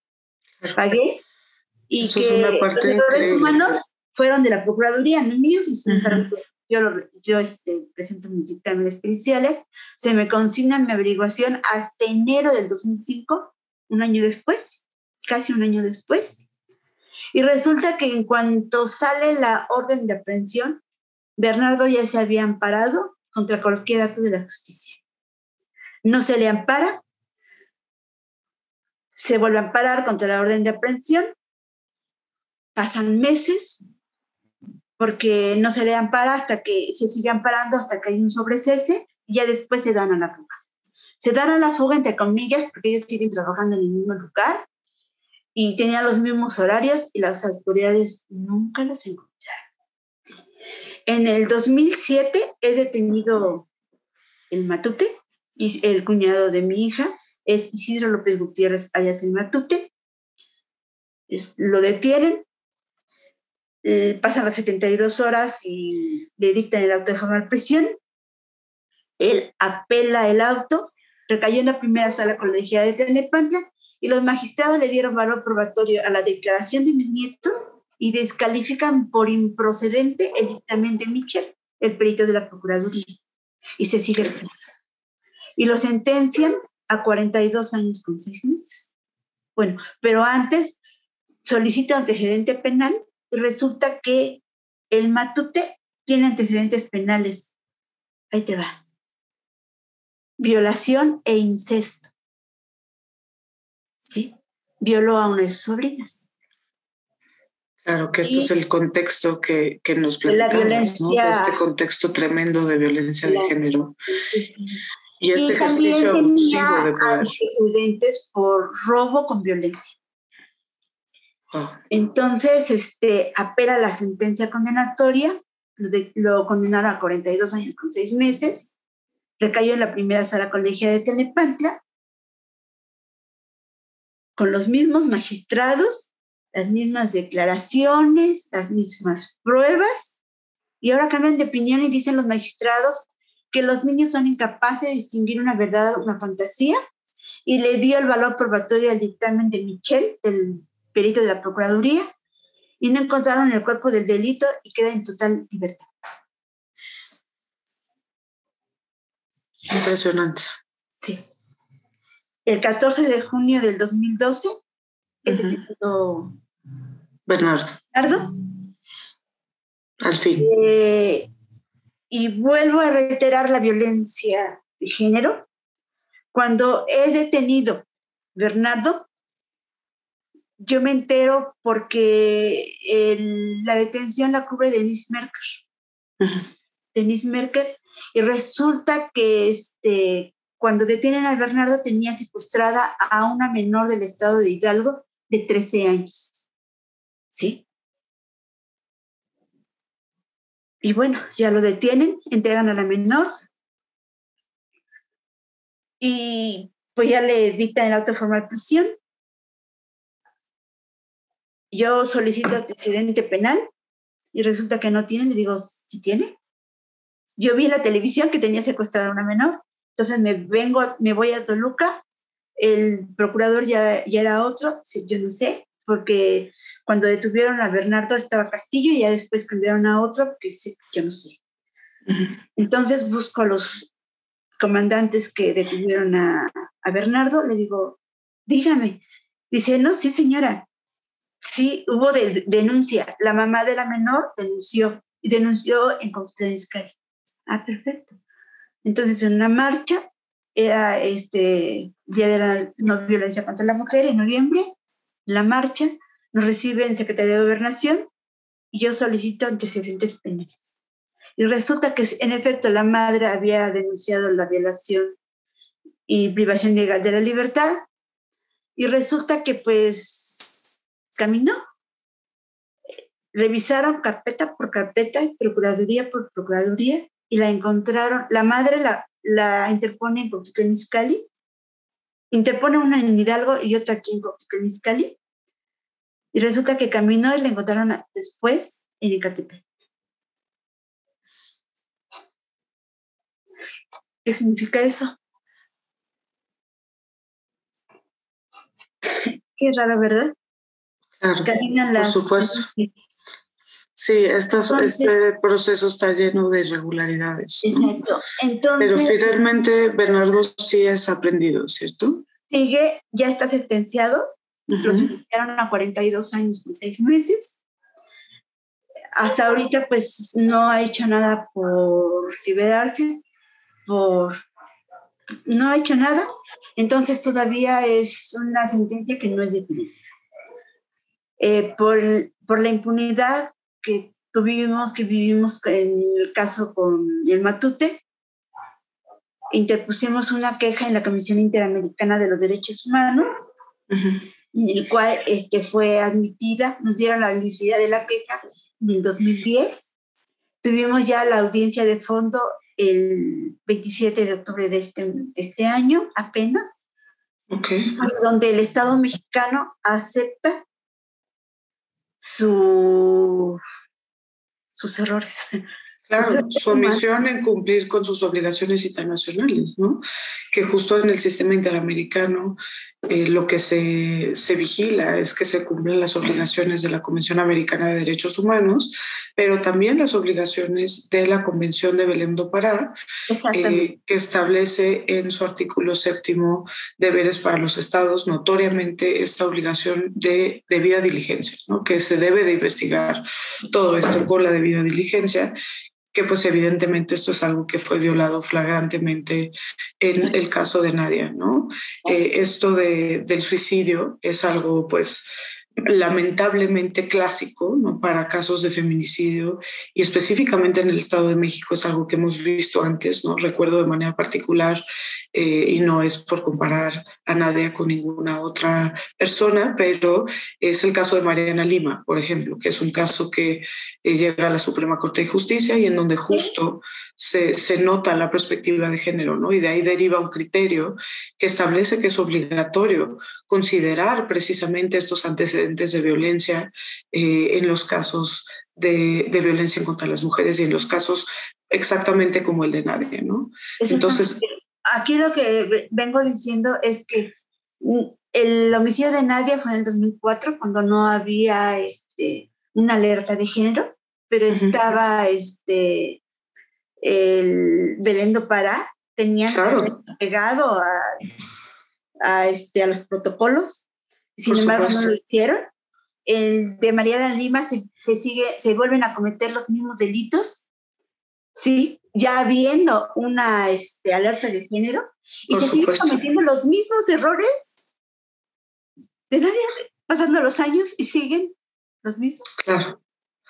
Speaker 2: pagué y que los errores humanos fueron de la Procuraduría, no míos, y se yo, yo este, presento mis dictámenes periciales, se me consigna mi averiguación hasta enero del 2005, un año después, casi un año después. Y resulta que en cuanto sale la orden de aprehensión, Bernardo ya se había amparado contra cualquier acto de la justicia. No se le ampara, se vuelve a amparar contra la orden de aprehensión, pasan meses, porque no se le ampara hasta que se sigue amparando hasta que hay un sobrecese y ya después se dan a la fuga. Se dan a la fuga entre comillas porque ellos siguen trabajando en el mismo lugar y tenían los mismos horarios y las autoridades nunca los encontraron. En el 2007 es detenido el Matute, el cuñado de mi hija, es Isidro López Gutiérrez, alias el Matute. lo detienen, eh, pasan las 72 horas y le dictan el auto de formal prisión. Él apela el auto, recayó en la primera sala colegiada de Telepantla y los magistrados le dieron valor probatorio a la declaración de mis nietos y descalifican por improcedente el dictamen de Michel, el perito de la Procuraduría. Y se sigue el Y lo sentencian a 42 años con 6 meses. Bueno, pero antes solicita antecedente penal resulta que el Matute tiene antecedentes penales. Ahí te va. Violación e incesto. ¿Sí? Violó a una de sus sobrinas.
Speaker 1: Claro, que esto es el contexto que, que nos platicamos, la violencia, Este contexto tremendo de violencia de género.
Speaker 2: Y este ejercicio abusivo de poder. antecedentes por robo con violencia. Ah. Entonces, este, apela la sentencia condenatoria, lo, condenaron a 42 años con 6 meses, recayó en la primera sala colegiada de Telepantla, con los mismos magistrados, las mismas declaraciones, las mismas pruebas, y ahora cambian de opinión y dicen los magistrados que los niños son incapaces de distinguir una verdad, una fantasía, y le dio el valor probatorio al dictamen de Michel, del perito de la Procuraduría, y no encontraron el cuerpo del delito y queda en total libertad.
Speaker 1: Impresionante.
Speaker 2: Sí. El 14 de junio del 2012 es el
Speaker 1: Bernardo.
Speaker 2: Bernardo.
Speaker 1: Al fin.
Speaker 2: Eh, y vuelvo a reiterar la violencia de género. Cuando es detenido Bernardo, yo me entero porque la detención la cubre Denise Merker. Denise Merker, y resulta que este, cuando detienen a Bernardo tenía secuestrada a una menor del estado de Hidalgo de 13 años. ¿Sí? Y bueno, ya lo detienen, entregan a la menor y pues ya le dictan el auto formal prisión yo solicito antecedente penal y resulta que no tiene, le digo, ¿sí tiene? Yo vi en la televisión que tenía secuestrada a una menor, entonces me vengo, me voy a Toluca, el procurador ya, ya era otro, yo no sé, porque cuando detuvieron a Bernardo estaba Castillo y ya después cambiaron a otro, que yo no sé. Entonces busco a los comandantes que detuvieron a, a Bernardo, le digo, dígame. Dice, no, sí, señora. Sí, hubo denuncia. La mamá de la menor denunció y denunció en Confidencial. Ah, perfecto. Entonces, en una marcha, era este Día de la No Violencia contra la Mujer en noviembre, la marcha, nos recibe en Secretaría de Gobernación y yo solicito antecedentes penales. Y resulta que en efecto la madre había denunciado la violación y privación legal de la libertad y resulta que pues caminó. Revisaron carpeta por carpeta procuraduría por procuraduría y la encontraron, la madre la, la interpone en Coquicaniscali, interpone una en Hidalgo y otra aquí en Coquicaniscali y resulta que caminó y la encontraron después en Icatepec. ¿Qué significa eso? Qué raro, ¿verdad?
Speaker 1: Claro, Caminan las, por supuesto. Sí, este proceso está lleno de irregularidades.
Speaker 2: Exacto.
Speaker 1: Pero finalmente Bernardo sí es aprendido, ¿cierto?
Speaker 2: Sigue, ya está sentenciado, lo sentenciaron a 42 años y 6 meses. Hasta ahorita pues no ha hecho nada por liberarse, por no ha hecho nada, entonces todavía es una sentencia que no es definitiva. Eh, por, por la impunidad que tuvimos, que vivimos en el caso con el Matute, interpusimos una queja en la Comisión Interamericana de los Derechos Humanos, en el cual este, fue admitida, nos dieron la admisibilidad de la queja en el 2010. Tuvimos ya la audiencia de fondo el 27 de octubre de este, este año, apenas,
Speaker 1: okay.
Speaker 2: pues, donde el Estado mexicano acepta su, sus errores.
Speaker 1: Claro, su omisión en cumplir con sus obligaciones internacionales, ¿no? Que justo en el sistema interamericano eh, lo que se, se, vigila es que se cumplen las obligaciones de la Convención Americana de Derechos Humanos, pero también las obligaciones de la Convención de Belém do Pará, eh, que establece en su artículo séptimo deberes para los estados, notoriamente esta obligación de debida diligencia, ¿no? que se debe de investigar todo esto con la debida diligencia que pues evidentemente esto es algo que fue violado flagrantemente en el caso de Nadia, ¿no? Eh, esto de, del suicidio es algo pues lamentablemente clásico ¿no? para casos de feminicidio y específicamente en el Estado de México es algo que hemos visto antes, ¿no? recuerdo de manera particular eh, y no es por comparar a Nadia con ninguna otra persona, pero es el caso de Mariana Lima, por ejemplo, que es un caso que eh, llega a la Suprema Corte de Justicia y en donde justo se, se, nota la perspectiva de género, ¿no? Y de ahí deriva un criterio que establece que es obligatorio considerar precisamente estos antecedentes de violencia eh, en los casos de, de, violencia contra las mujeres y en los casos exactamente como el de nadie, ¿no?
Speaker 2: Entonces... Aquí lo que vengo diciendo es que mm, el homicidio de Nadia fue en el 2004, cuando no había este, una alerta de género, pero estaba este, el Belén do Pará, tenían pegado a, a, este, a los protocolos, sin embargo no lo hicieron. El de Mariana Lima se, se, sigue, se vuelven a cometer los mismos delitos, sí, ya habiendo una este, alerta de género, y se siguen cometiendo los mismos errores de nadie, pasando los años y siguen los mismos.
Speaker 1: Claro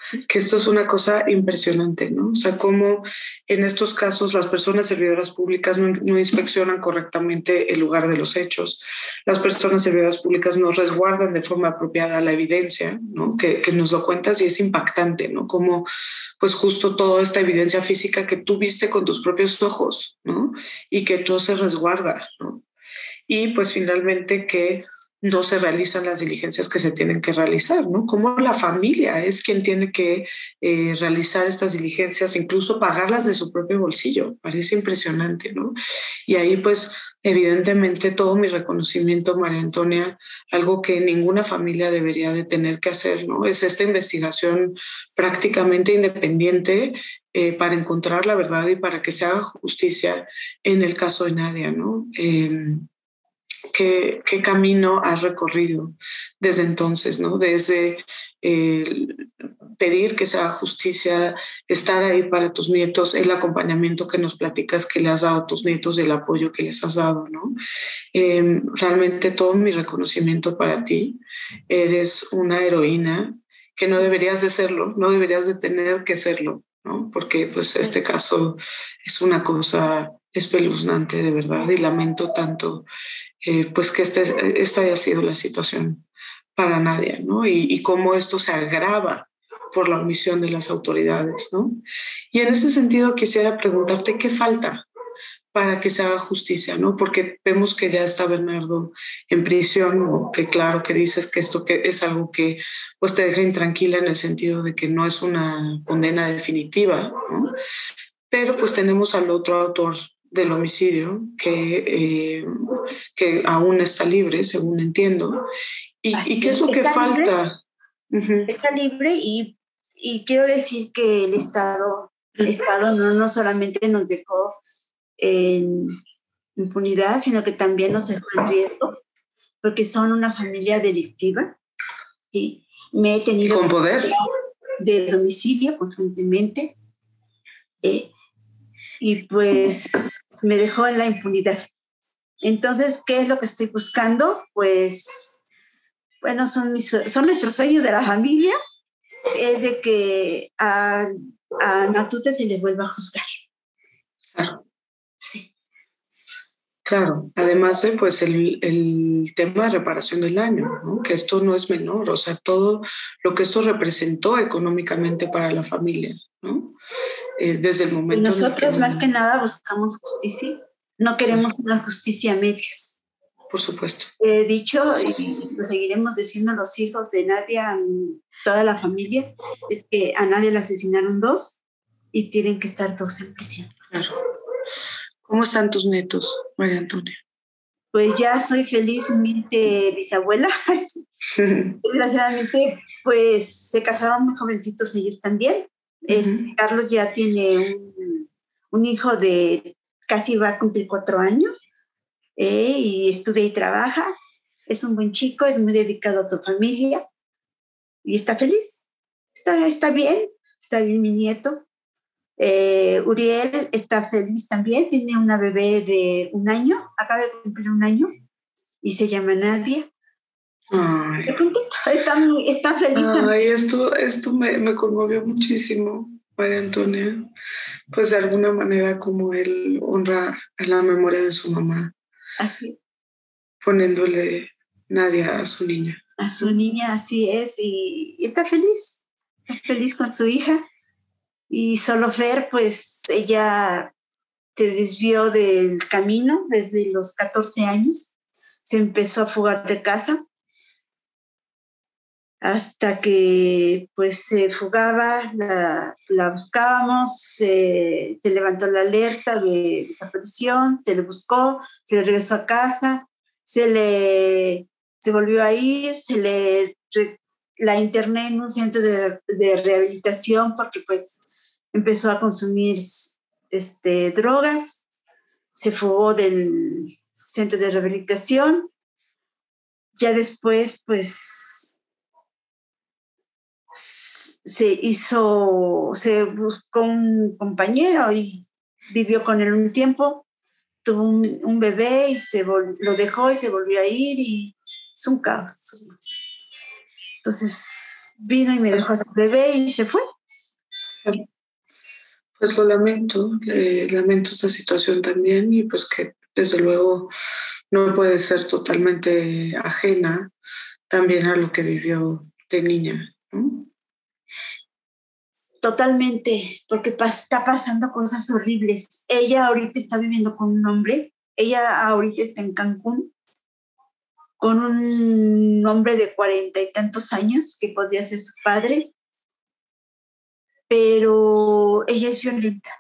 Speaker 1: que esto es una cosa impresionante, ¿no? O sea, cómo en estos casos las personas servidoras públicas no, inspeccionan correctamente el lugar de los hechos, las personas servidoras públicas no resguardan de forma apropiada la evidencia, ¿no? Que, que nos lo cuentas y es impactante, ¿no? Como pues justo toda esta evidencia física que tú viste con tus propios ojos, ¿no? Y que todo se resguarda, ¿no? Y pues finalmente que no se realizan las diligencias que se tienen que realizar, ¿no? Como la familia es quien tiene que eh, realizar estas diligencias, incluso pagarlas de su propio bolsillo. Parece impresionante, ¿no? Y ahí, pues, evidentemente, todo mi reconocimiento, María Antonia, algo que ninguna familia debería de tener que hacer, ¿no? Es esta investigación prácticamente independiente eh, para encontrar la verdad y para que se haga justicia en el caso de Nadia, ¿no? Em, ¿qué, camino has recorrido desde entonces, ¿no? Desde pedir que se haga justicia, estar ahí para tus nietos, el acompañamiento que nos platicas que le has dado a tus nietos, el apoyo que les has dado, ¿no? Em, realmente todo mi reconocimiento para ti. Eres una heroína que no deberías de serlo, no deberías de tener que serlo, ¿no? Porque pues este caso es una cosa espeluznante de verdad y lamento tanto eh, pues que este, esta haya sido la situación para nadie, ¿no? Y, cómo esto se agrava por la omisión de las autoridades, ¿no? Y en ese sentido quisiera preguntarte qué falta para que se haga justicia, ¿no? Porque vemos que ya está Bernardo en prisión, o que claro que dices que esto que es algo que pues te deja intranquila en el sentido de que no es una condena definitiva, ¿no? Pero pues tenemos al otro autor del homicidio que, eh, que aún está libre, según entiendo. ¿Y, qué es lo que falta?
Speaker 2: Está libre y, y, quiero decir que el Estado, el Estado no, no solamente nos dejó en impunidad, sino que también nos dejó en riesgo, porque son una familia delictiva. ¿sí? Me he tenido...
Speaker 1: ¿Con poder?
Speaker 2: De domicilio constantemente. Eh, y pues me dejó en la impunidad. Entonces, ¿qué es lo que estoy buscando? Pues, bueno, son, mis, son nuestros sueños de la familia, es de que a, a Natute se le vuelva a juzgar.
Speaker 1: Claro.
Speaker 2: Sí.
Speaker 1: Claro, además, eh, pues el, el, tema de reparación del daño, ¿no? que esto no es menor, o sea, todo lo que esto representó económicamente para la familia. Eh, desde el momento.
Speaker 2: Nosotros más que nada buscamos justicia, no queremos una justicia a medias.
Speaker 1: Por supuesto.
Speaker 2: He dicho, y lo seguiremos diciendo los hijos de Nadia, toda la familia, es que a Nadia le asesinaron dos y tienen que estar dos en prisión.
Speaker 1: Claro. ¿Cómo están tus netos, María Antonia?
Speaker 2: Pues ya soy felizmente bisabuela. Desgraciadamente, pues se casaron muy jovencitos ellos también. Este, Carlos ya tiene un, hijo de casi va a cumplir cuatro años eh, y estudia y trabaja. Es un buen chico, es muy dedicado a tu familia y está feliz. Está, está bien, está bien mi nieto. Eh, Uriel está feliz también, tiene una bebé de un año, acaba de cumplir un año y se llama Nadia.
Speaker 1: Ay.
Speaker 2: Está, está feliz.
Speaker 1: Ay, esto, esto me, me, conmovió muchísimo, María Antonia. Pues de alguna manera como él honra a la memoria de su mamá.
Speaker 2: Así.
Speaker 1: Poniéndole Nadia a su niña.
Speaker 2: A su niña, así es. Y, está feliz. Está feliz con su hija. Y solo Fer, pues ella te desvió del camino desde los 14 años. Se empezó a fugar de casa hasta que pues se fugaba, la, buscábamos, se, levantó la alerta de desaparición, se le buscó, se le regresó a casa, se le se volvió a ir, se le la interné en un centro de, de, rehabilitación porque pues empezó a consumir este, drogas, se fugó del centro de rehabilitación, ya después pues se hizo, se buscó un compañero y vivió con él un tiempo, tuvo un, bebé y se lo dejó y se volvió a ir y es un caos. Entonces vino y me dejó a su bebé y se fue.
Speaker 1: Pues lo lamento, lamento esta situación también y pues que desde luego no puede ser totalmente ajena también a lo que vivió de niña.
Speaker 2: Totalmente, porque está pasando cosas horribles. Ella ahorita está viviendo con un hombre, ella ahorita está en Cancún con un hombre de cuarenta y tantos años que podría ser su padre, pero ella es violenta.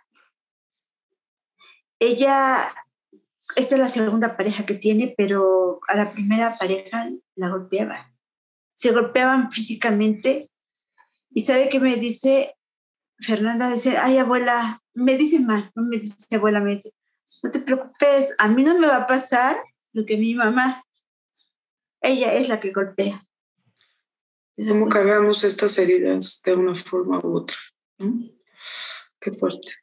Speaker 2: Ella, esta es la segunda pareja que tiene, pero a la primera pareja la golpeaba. Se golpeaban físicamente y sabe que me dice, Fernanda dice, ay abuela, me dice mal, no me dice abuela, me dice, no te preocupes, a mí no me va a pasar lo que mi mamá. Ella es la que golpea.
Speaker 1: ¿Cómo cargamos estas heridas de una forma u otra? Qué fuerte.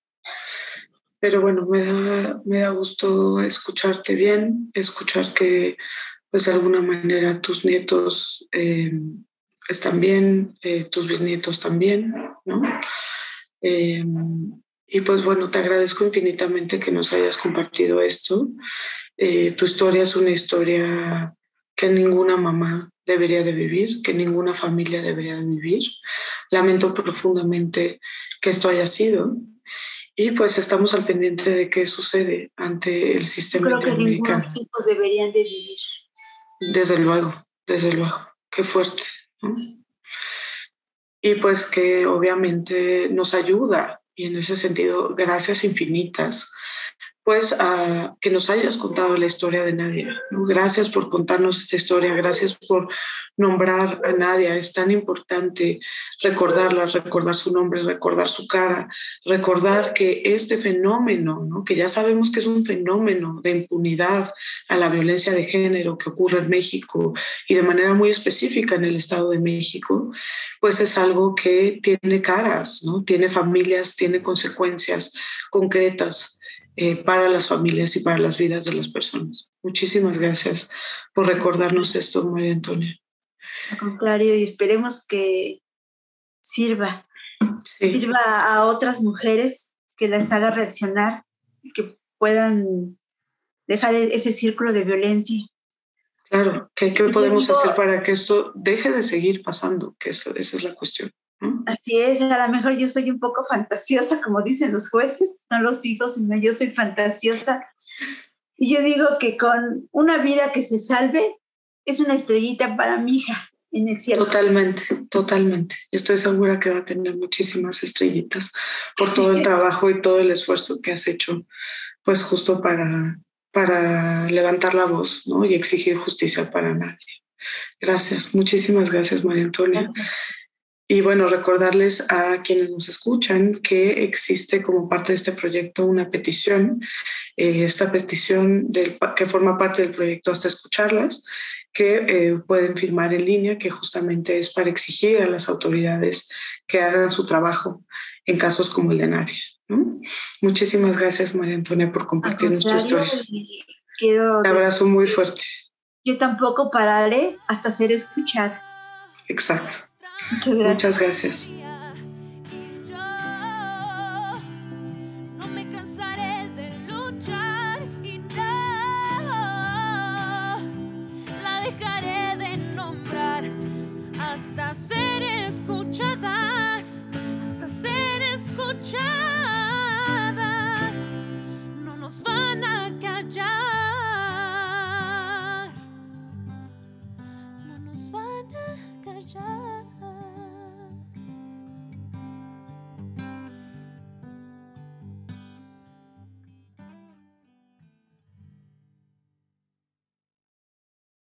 Speaker 1: Pero bueno, me da, me da gusto escucharte bien, escuchar que pues de alguna manera tus nietos eh, están bien, eh, tus bisnietos también, ¿no? Eh, y pues bueno, te agradezco infinitamente que nos hayas compartido esto. tu historia es una historia que ninguna mamá debería de vivir, que ninguna familia debería de vivir. Lamento profundamente que esto haya sido. Y pues estamos al pendiente de qué sucede ante el sistema
Speaker 2: Creo que ningunos hijos deberían de vivir.
Speaker 1: Desde luego, desde luego. Qué fuerte. Y pues que obviamente nos ayuda y en ese sentido, gracias infinitas pues a que nos hayas contado la historia de Nadia. Gracias por contarnos esta historia, gracias por nombrar a Nadia. Es tan importante recordarla, recordar su nombre, recordar su cara, recordar que este fenómeno, ¿no? que ya sabemos que es un fenómeno de impunidad a la violencia de género que ocurre en México y de manera muy específica en el Estado de México, pues es algo que tiene caras, ¿no? tiene familias, tiene consecuencias concretas eh, para las familias y para las vidas de las personas. Muchísimas gracias por recordarnos esto, María Antonia.
Speaker 2: Al contrario, y esperemos que sirva, sirva a otras mujeres, que las haga reaccionar, que puedan dejar e-, ese círculo de violencia.
Speaker 1: Claro, ¿qué, podemos hacer para que esto deje de seguir pasando? Que esa es la cuestión.
Speaker 2: Así es, a lo mejor yo soy un poco fantasiosa, como dicen los jueces, no los hijos, sino yo soy fantasiosa. Y yo digo que con una vida que se salve es una estrellita para mi hija en el cielo.
Speaker 1: Totalmente, totalmente. Estoy segura que va a tener muchísimas estrellitas por todo el trabajo y todo el esfuerzo que has hecho, pues justo para, para levantar la voz ¿no? y exigir justicia para nadie. Gracias, muchísimas gracias, María Antonia. Y bueno, recordarles a quienes nos escuchan que existe como parte de este proyecto una petición, eh, esta petición del, que forma parte del proyecto hasta escucharlas, que eh, pueden firmar en línea, que justamente es para exigir a las autoridades que hagan su trabajo en casos como el de nadie. Muchísimas gracias, María Antonia, por compartir nuestra historia. Un abrazo muy fuerte.
Speaker 2: Yo tampoco pararé hasta ser escuchada.
Speaker 1: Exacto. Muchas gracias.